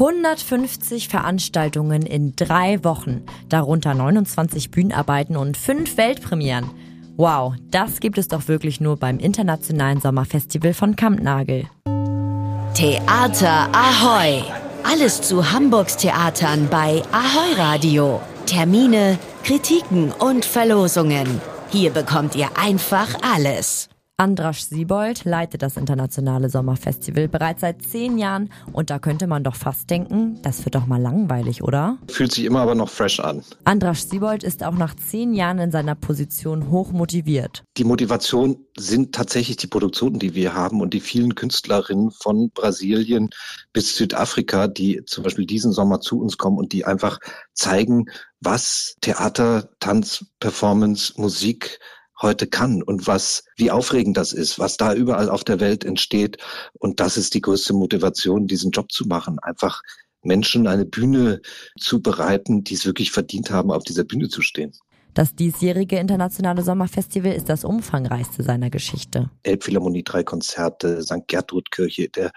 150 Veranstaltungen in drei Wochen, darunter 29 Bühnenarbeiten und fünf Weltpremieren. Wow, das gibt es doch wirklich nur beim Internationalen Sommerfestival von Kampnagel. Theater Ahoy! Alles zu Hamburgs Theatern bei Ahoy Radio. Termine, Kritiken und Verlosungen. Hier bekommt ihr einfach alles. Andrasch Siebold leitet das internationale Sommerfestival bereits seit zehn Jahren und da könnte man doch fast denken, das wird doch mal langweilig, oder? Fühlt sich immer aber noch fresh an. Andrasch Siebold ist auch nach zehn Jahren in seiner Position hoch motiviert. Die Motivation sind tatsächlich die Produktionen, die wir haben und die vielen Künstlerinnen von Brasilien bis Südafrika, die zum Beispiel diesen Sommer zu uns kommen und die einfach zeigen, was Theater, Tanz, Performance, Musik heute kann und was, wie aufregend das ist, was da überall auf der Welt entsteht. Und das ist die größte Motivation, diesen Job zu machen. Einfach Menschen eine Bühne zu bereiten, die es wirklich verdient haben, auf dieser Bühne zu stehen. Das diesjährige internationale Sommerfestival ist das umfangreichste seiner Geschichte. Elbphilharmonie, drei Konzerte, St. Gertrud-Kirche, der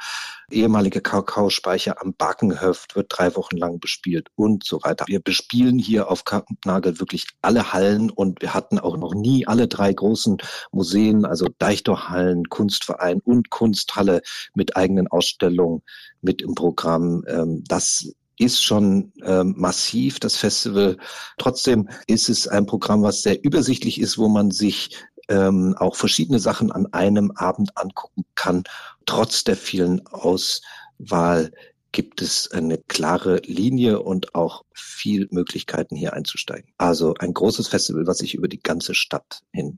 ehemalige Kakaospeicher am Bakenhöft wird drei Wochen lang bespielt und so weiter. Wir bespielen hier auf Kampnagel wirklich alle Hallen und wir hatten auch noch nie alle drei großen Museen, also Deichtorhallen, Kunstverein und Kunsthalle mit eigenen Ausstellungen mit im Programm. Ähm, das ist schon ähm, massiv, das Festival. Trotzdem ist es ein Programm, was sehr übersichtlich ist, wo man sich ähm, auch verschiedene Sachen an einem Abend angucken kann. Trotz der vielen Auswahl gibt es eine klare Linie und auch viel Möglichkeiten hier einzusteigen. Also ein großes Festival, was sich über die ganze Stadt hin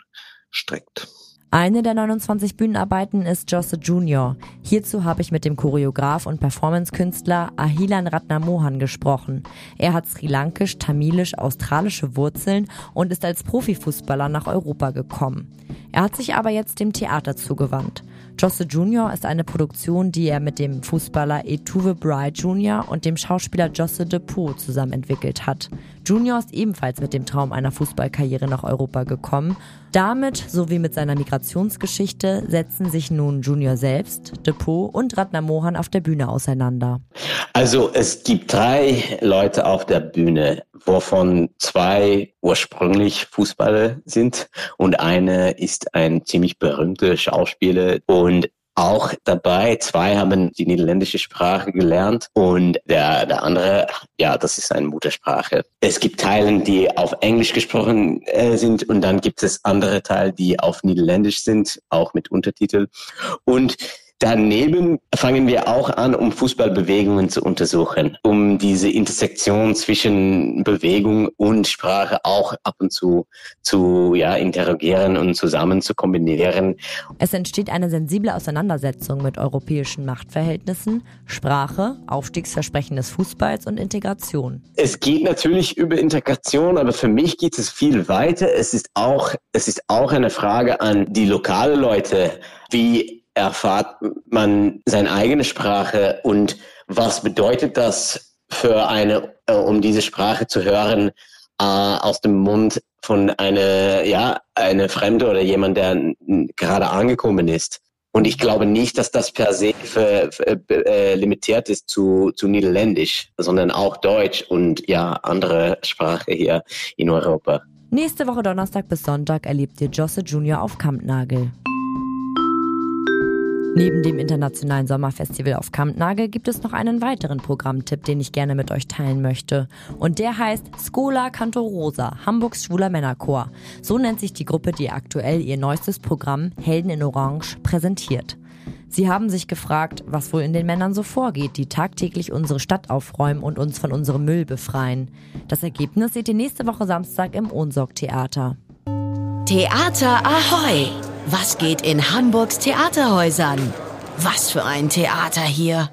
streckt. Eine der 29 Bühnenarbeiten ist Josse Junior. Hierzu habe ich mit dem Choreograf und Performancekünstler Ahilan Ratnamohan gesprochen. Er hat sri lankisch, tamilisch, australische Wurzeln und ist als Profifußballer nach Europa gekommen. Er hat sich aber jetzt dem Theater zugewandt. Josse Junior ist eine Produktion, die er mit dem Fußballer Etuve Bright Jr. und dem Schauspieler Josse Depot zusammen entwickelt hat. Junior ist ebenfalls mit dem Traum einer Fußballkarriere nach Europa gekommen. Damit sowie mit seiner Migrationsgeschichte setzen sich nun Junior selbst, Depot und Ratna Mohan auf der Bühne auseinander. Also es gibt drei Leute auf der Bühne, wovon zwei ursprünglich Fußballer sind und eine ist ein ziemlich berühmter Schauspieler und auch dabei. Zwei haben die niederländische Sprache gelernt und der, der andere, ja, das ist eine Muttersprache. Es gibt Teile, die auf Englisch gesprochen äh, sind und dann gibt es andere Teile, die auf Niederländisch sind, auch mit Untertitel. Und Daneben fangen wir auch an, um Fußballbewegungen zu untersuchen, um diese Intersektion zwischen Bewegung und Sprache auch ab und zu zu ja, interrogieren und zusammen zu kombinieren. Es entsteht eine sensible Auseinandersetzung mit europäischen Machtverhältnissen, Sprache, Aufstiegsversprechen des Fußballs und Integration. Es geht natürlich über Integration, aber für mich geht es viel weiter. Es ist auch, es ist auch eine Frage an die lokale Leute, wie erfahrt man seine eigene Sprache und was bedeutet das für eine, äh, um diese Sprache zu hören äh, aus dem Mund von einer, ja, eine Fremde oder jemand, der gerade angekommen ist. Und ich glaube nicht, dass das per se für, für, äh, limitiert ist zu, zu Niederländisch, sondern auch Deutsch und ja, andere Sprache hier in Europa. Nächste Woche Donnerstag bis Sonntag erlebt ihr Josse Junior auf Kampnagel. Neben dem Internationalen Sommerfestival auf Kampnagel gibt es noch einen weiteren Programmtipp, den ich gerne mit euch teilen möchte. Und der heißt Scola Canto Rosa, Hamburgs schwuler Männerchor. So nennt sich die Gruppe, die aktuell ihr neuestes Programm Helden in Orange präsentiert. Sie haben sich gefragt, was wohl in den Männern so vorgeht, die tagtäglich unsere Stadt aufräumen und uns von unserem Müll befreien. Das Ergebnis seht ihr nächste Woche Samstag im Ohnsorg Theater. Theater Ahoy! Was geht in Hamburgs Theaterhäusern? Was für ein Theater hier!